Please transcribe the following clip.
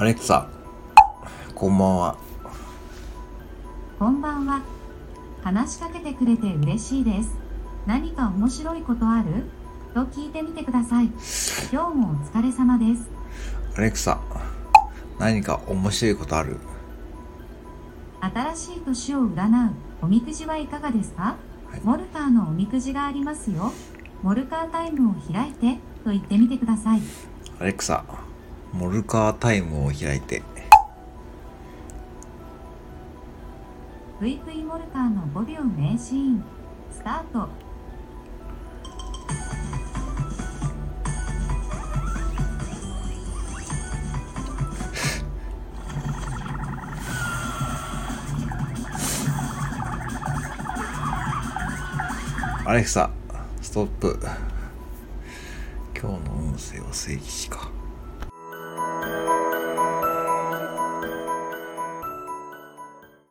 アレクサ、こんばんは。こんばんは。話しかけてくれて嬉しいです。何か面白いことある？と聞いてみてください。今日もお疲れ様です。アレクサ、何か面白いことある？新しい年を占うおみくじはいかがですか、はいモルカーのおみくじがありますよ。モルカータイムを開いてと言ってみてください。アレクサ、モルカータイムを開いて。ぷいぷいモルカーの5秒名シーン。スタート。アレクサ、ストップ。今日の音声は正義詞か。